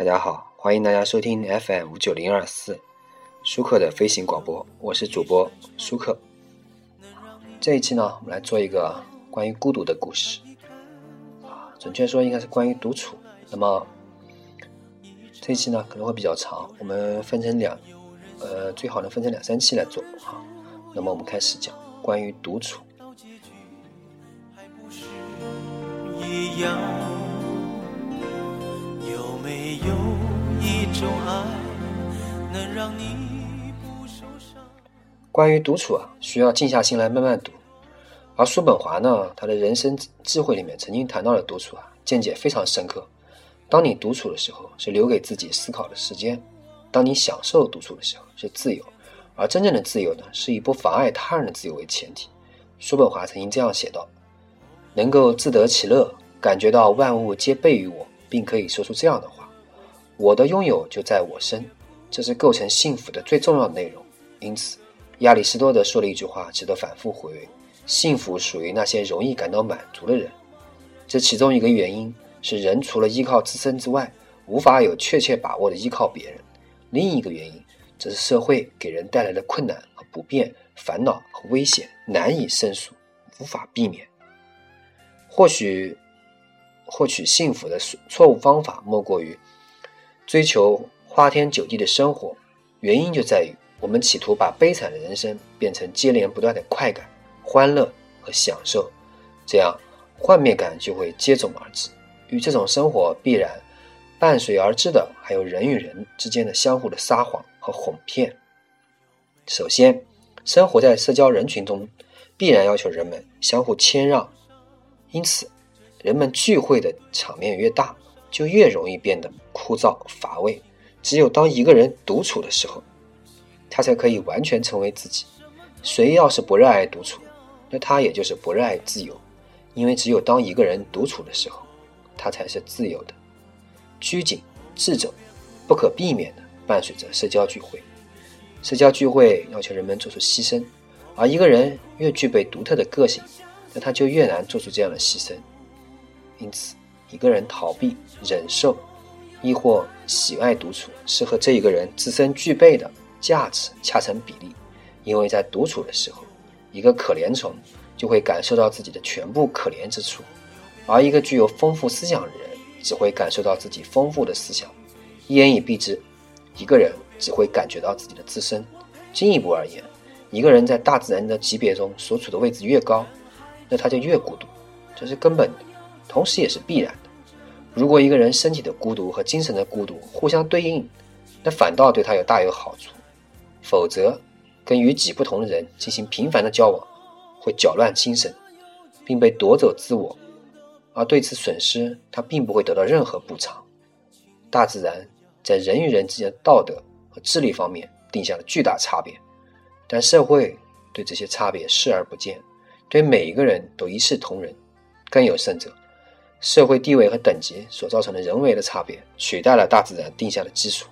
大家好，欢迎大家收听 FM 五九零二四舒克的飞行广播，我是主播舒克。这一期呢，我们来做一个关于孤独的故事啊，准确说应该是关于独处。那么这一期呢可能会比较长，我们分成两，呃，最好能分成两三期来做啊。那么我们开始讲关于独处。有一种爱，能让你不受伤关于独处啊，需要静下心来慢慢读。而叔本华呢，他的人生智慧里面曾经谈到了独处啊，见解非常深刻。当你独处的时候，是留给自己思考的时间；当你享受独处的时候，是自由。而真正的自由呢，是以不妨碍他人的自由为前提。叔本华曾经这样写道：“能够自得其乐，感觉到万物皆备于我，并可以说出这样的话：我的拥有就在我身。这是构成幸福的最重要的内容。因此，亚里士多德说了一句话，值得反复回味：幸福属于那些容易感到满足的人。这其中一个原因是，人除了依靠自身之外，无法有确切把握的依靠别人；另一个原因。”则是社会给人带来的困难和不便、烦恼和危险，难以胜数，无法避免。或许获取幸福的错误方法，莫过于追求花天酒地的生活。原因就在于我们企图把悲惨的人生变成接连不断的快感、欢乐和享受，这样幻灭感就会接踵而至。与这种生活必然伴随而至的，还有人与人之间的相互的撒谎。和哄骗。首先，生活在社交人群中，必然要求人们相互谦让，因此，人们聚会的场面越大，就越容易变得枯燥乏味。只有当一个人独处的时候，他才可以完全成为自己。谁要是不热爱独处，那他也就是不热爱自由，因为只有当一个人独处的时候，他才是自由的。拘谨、智者，不可避免的。伴随着社交聚会，社交聚会要求人们做出牺牲，而一个人越具备独特的个性，那他就越难做出这样的牺牲。因此，一个人逃避、忍受，亦或喜爱独处，是和这一个人自身具备的价值恰成比例。因为在独处的时候，一个可怜虫就会感受到自己的全部可怜之处，而一个具有丰富思想的人只会感受到自己丰富的思想。一言以蔽之。一个人只会感觉到自己的自身。进一步而言，一个人在大自然的级别中所处的位置越高，那他就越孤独，这是根本的，同时也是必然。如果一个人身体的孤独和精神的孤独互相对应，那反倒对他有大有好处。否则，跟与己不同的人进行频繁的交往，会搅乱精神，并被夺走自我，而对此损失，他并不会得到任何补偿。大自然。在人与人之间的道德和智力方面定下了巨大差别，但社会对这些差别视而不见，对每一个人都一视同仁。更有甚者，社会地位和等级所造成的人为的差别取代了大自然定下的基础。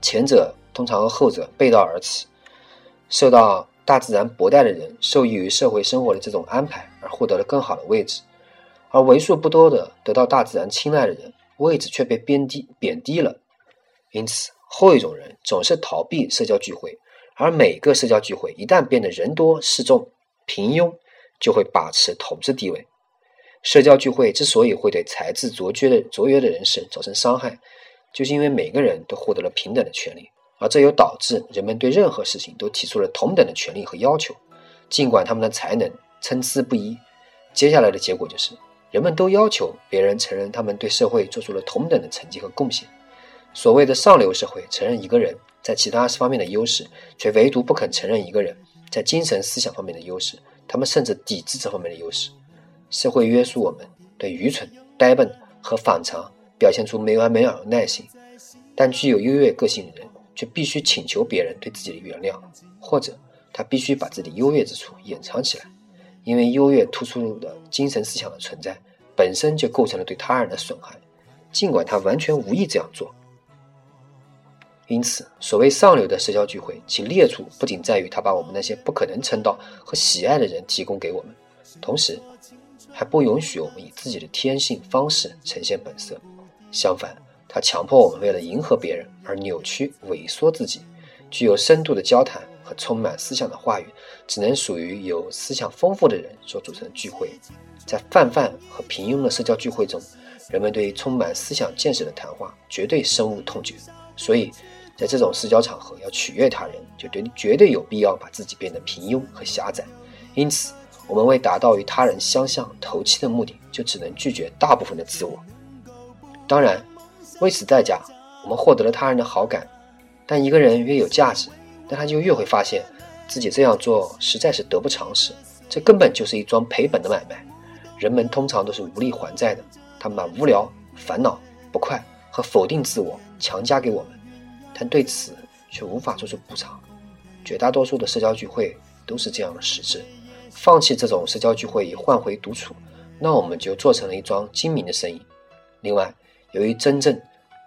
前者通常和后者背道而驰，受到大自然薄待的人受益于社会生活的这种安排而获得了更好的位置。而为数不多的得到大自然青睐的人，位置却被贬低贬低了。因此，后一种人总是逃避社交聚会，而每个社交聚会一旦变得人多势众、平庸，就会把持统治地位。社交聚会之所以会对才智卓绝的卓越的人士造成伤害，就是因为每个人都获得了平等的权利，而这又导致人们对任何事情都提出了同等的权利和要求，尽管他们的才能参差不一。接下来的结果就是。人们都要求别人承认他们对社会做出了同等的成绩和贡献。所谓的上流社会承认一个人在其他方面的优势，却唯独不肯承认一个人在精神思想方面的优势。他们甚至抵制这方面的优势。社会约束我们对愚蠢、呆笨和反常表现出没完没了的耐心，但具有优越个性的人却必须请求别人对自己的原谅，或者他必须把自己优越之处掩藏起来。因为优越突出的精神思想的存在，本身就构成了对他人的损害，尽管他完全无意这样做。因此，所谓上流的社交聚会，其劣处不仅在于他把我们那些不可能称道和喜爱的人提供给我们，同时，还不允许我们以自己的天性方式呈现本色，相反，它强迫我们为了迎合别人而扭曲萎缩自己。具有深度的交谈和充满思想的话语，只能属于有思想丰富的人所组成的聚会。在泛泛和平庸的社交聚会中，人们对充满思想见识的谈话绝对深恶痛绝。所以，在这种社交场合，要取悦他人，就对绝对有必要把自己变得平庸和狭窄。因此，我们为达到与他人相像、投契的目的，就只能拒绝大部分的自我。当然，为此代价，我们获得了他人的好感。但一个人越有价值，但他就越会发现自己这样做实在是得不偿失。这根本就是一桩赔本的买卖。人们通常都是无力还债的，他们把无聊、烦恼、不快和否定自我强加给我们，但对此却无法做出补偿。绝大多数的社交聚会都是这样的实质。放弃这种社交聚会以换回独处，那我们就做成了一桩精明的生意。另外，由于真正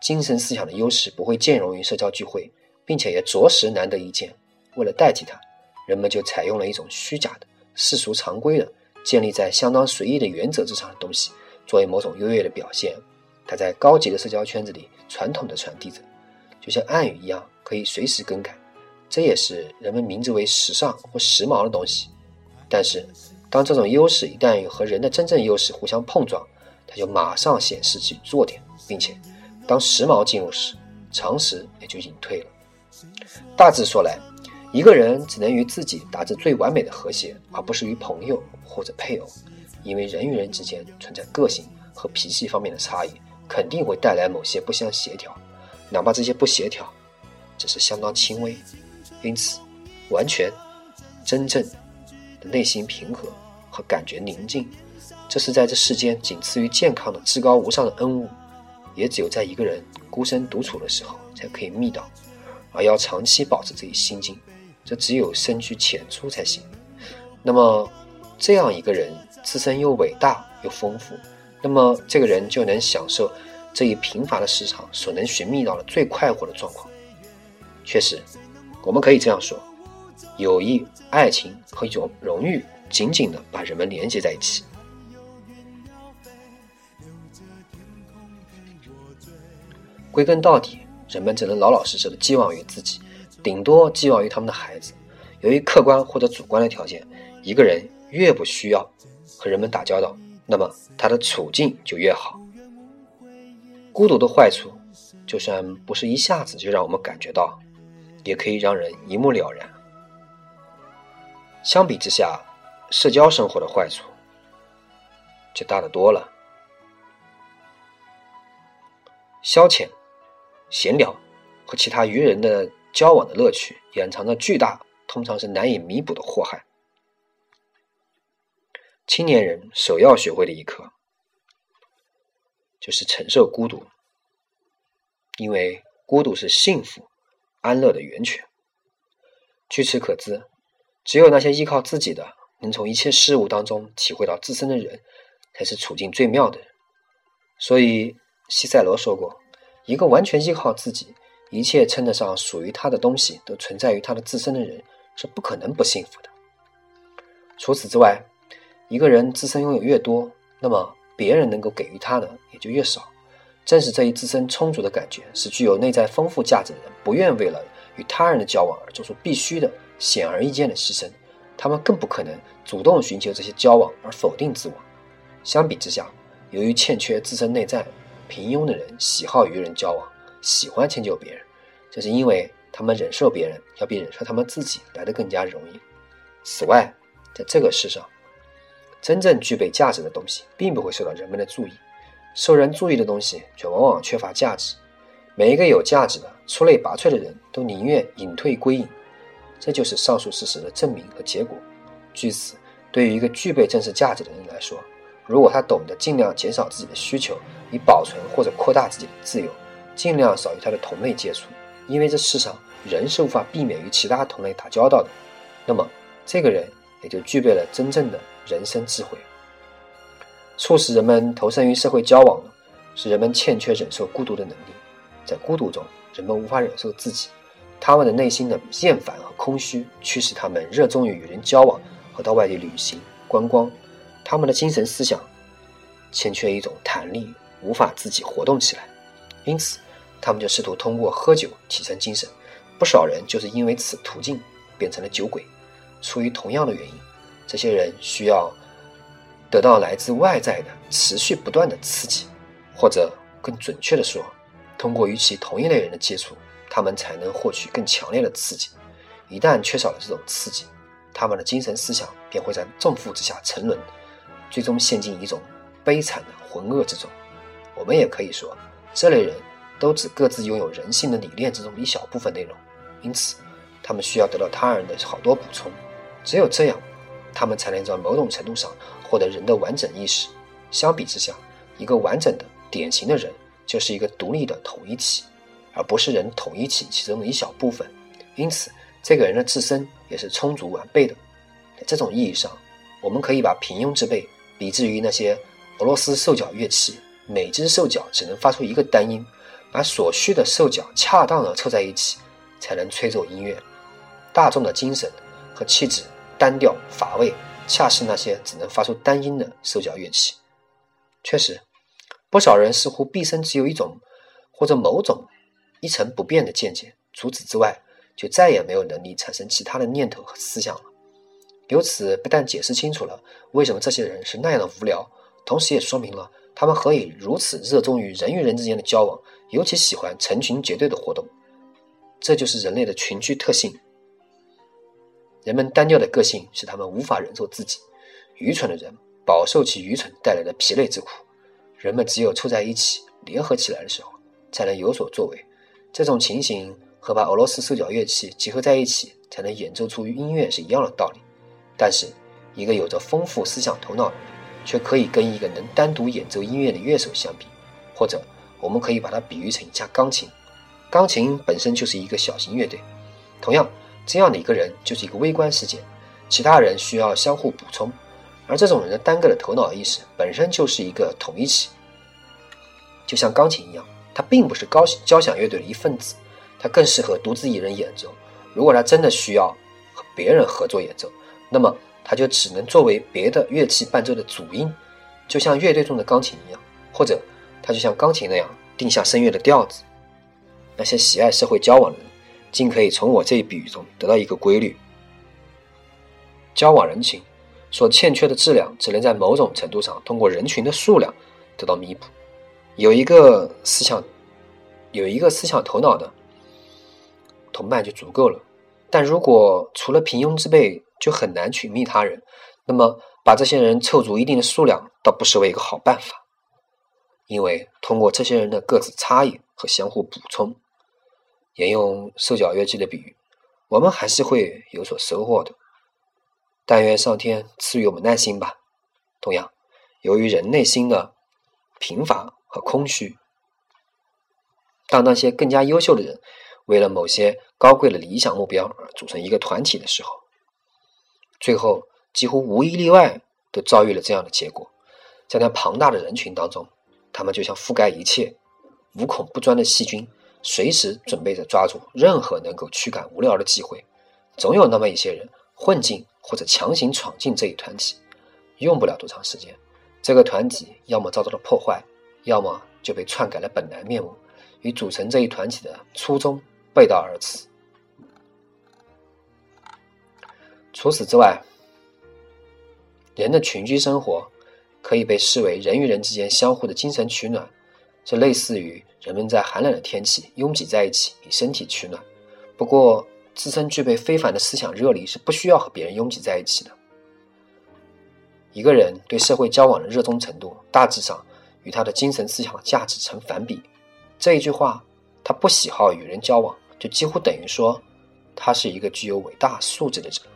精神思想的优势不会兼容于社交聚会，并且也着实难得一见。为了代替它，人们就采用了一种虚假的、世俗常规的、建立在相当随意的原则之上的东西，作为某种优越的表现。它在高级的社交圈子里传统的传递着，就像暗语一样，可以随时更改。这也是人们名之为时尚或时髦的东西。但是，当这种优势一旦与和人的真正优势互相碰撞，它就马上显示其弱点，并且。当时髦进入时，常识也就隐退了。大致说来，一个人只能与自己达至最完美的和谐，而不是与朋友或者配偶，因为人与人之间存在个性和脾气方面的差异，肯定会带来某些不相协调，哪怕这些不协调只是相当轻微。因此，完全、真正的内心平和和感觉宁静，这是在这世间仅次于健康的至高无上的恩物。也只有在一个人孤身独处的时候才可以觅到，而要长期保持这一心境，这只有深居浅出才行。那么，这样一个人自身又伟大又丰富，那么这个人就能享受这一贫乏的市场所能寻觅到的最快活的状况。确实，我们可以这样说：友谊、爱情和一种荣誉紧紧地把人们连接在一起。归根到底，人们只能老老实实的寄望于自己，顶多寄望于他们的孩子。由于客观或者主观的条件，一个人越不需要和人们打交道，那么他的处境就越好。孤独的坏处，就算不是一下子就让我们感觉到，也可以让人一目了然。相比之下，社交生活的坏处就大得多了。消遣。闲聊和其他与人的交往的乐趣，掩藏着巨大、通常是难以弥补的祸害。青年人首要学会的一课，就是承受孤独，因为孤独是幸福、安乐的源泉。据此可知，只有那些依靠自己的，能从一切事物当中体会到自身的人，才是处境最妙的人。所以，西塞罗说过。一个完全依靠自己，一切称得上属于他的东西都存在于他的自身的人，是不可能不幸福的。除此之外，一个人自身拥有越多，那么别人能够给予他的也就越少。正是这一自身充足的感觉，使具有内在丰富价值的人不愿为了与他人的交往而做出必须的显而易见的牺牲。他们更不可能主动寻求这些交往而否定自我。相比之下，由于欠缺自身内在。平庸的人喜好与人交往，喜欢迁就别人，这是因为他们忍受别人要比忍受他们自己来的更加容易。此外，在这个世上，真正具备价值的东西并不会受到人们的注意，受人注意的东西却往往缺乏价值。每一个有价值的、出类拔萃的人都宁愿隐退归隐，这就是上述事实的证明和结果。据此，对于一个具备真实价值的人来说，如果他懂得尽量减少自己的需求，以保存或者扩大自己的自由，尽量少与他的同类接触，因为这世上人是无法避免与其他同类打交道的。那么，这个人也就具备了真正的人生智慧。促使人们投身于社会交往的，是人们欠缺忍受孤独的能力。在孤独中，人们无法忍受自己，他们的内心的厌烦和空虚驱使他们热衷于与人交往和到外地旅行观光。他们的精神思想欠缺一种弹力，无法自己活动起来，因此他们就试图通过喝酒提升精神。不少人就是因为此途径变成了酒鬼。出于同样的原因，这些人需要得到来自外在的持续不断的刺激，或者更准确的说，通过与其同一类人的接触，他们才能获取更强烈的刺激。一旦缺少了这种刺激，他们的精神思想便会在重负之下沉沦，最终陷进一种悲惨的浑噩之中。我们也可以说，这类人都只各自拥有人性的理念之中一小部分内容，因此他们需要得到他人的好多补充。只有这样，他们才能在某种程度上获得人的完整意识。相比之下，一个完整的、典型的人就是一个独立的统一体，而不是人统一体其中的一小部分。因此，这个人的自身也是充足完备的。在这种意义上，我们可以把平庸之辈比之于那些俄罗斯兽脚乐器，每只兽脚只能发出一个单音，把所需的兽脚恰当的凑在一起，才能吹奏音乐。大众的精神和气质。单调乏味，恰是那些只能发出单音的受教乐器。确实，不少人似乎毕生只有一种或者某种一成不变的见解，除此之外，就再也没有能力产生其他的念头和思想了。由此不但解释清楚了为什么这些人是那样的无聊，同时也说明了他们何以如此热衷于人与人之间的交往，尤其喜欢成群结队的活动。这就是人类的群居特性。人们单调的个性使他们无法忍受自己。愚蠢的人饱受其愚蠢带来的疲累之苦。人们只有凑在一起、联合起来的时候，才能有所作为。这种情形和把俄罗斯四角乐器集合在一起才能演奏出音乐是一样的道理。但是，一个有着丰富思想头脑的人，却可以跟一个能单独演奏音乐的乐手相比。或者，我们可以把它比喻成一架钢琴。钢琴本身就是一个小型乐队。同样。这样的一个人就是一个微观世界，其他人需要相互补充，而这种人的单个的头脑意识本身就是一个统一体，就像钢琴一样，它并不是高交响乐队的一份子，它更适合独自一人演奏。如果他真的需要和别人合作演奏，那么他就只能作为别的乐器伴奏的主音，就像乐队中的钢琴一样，或者他就像钢琴那样定下声乐的调子。那些喜爱社会交往的人。竟可以从我这一比喻中得到一个规律：交往人群所欠缺的质量，只能在某种程度上通过人群的数量得到弥补。有一个思想，有一个思想头脑的同伴就足够了。但如果除了平庸之辈就很难取觅他人，那么把这些人凑足一定的数量，倒不失为一个好办法。因为通过这些人的各自差异和相互补充。沿用受角乐器的比喻，我们还是会有所收获的。但愿上天赐予我们耐心吧。同样，由于人内心的贫乏和空虚，当那些更加优秀的人为了某些高贵的理想目标而组成一个团体的时候，最后几乎无一例外都遭遇了这样的结果。在那庞大的人群当中，他们就像覆盖一切、无孔不钻的细菌。随时准备着抓住任何能够驱赶无聊的机会，总有那么一些人混进或者强行闯进这一团体，用不了多长时间，这个团体要么遭到了破坏，要么就被篡改了本来面目，与组成这一团体的初衷背道而驰。除此之外，人的群居生活可以被视为人与人之间相互的精神取暖。这类似于人们在寒冷的天气拥挤在一起，以身体取暖。不过，自身具备非凡的思想热力是不需要和别人拥挤在一起的。一个人对社会交往的热衷程度，大致上与他的精神思想的价值成反比。这一句话，他不喜好与人交往，就几乎等于说他是一个具有伟大素质的人。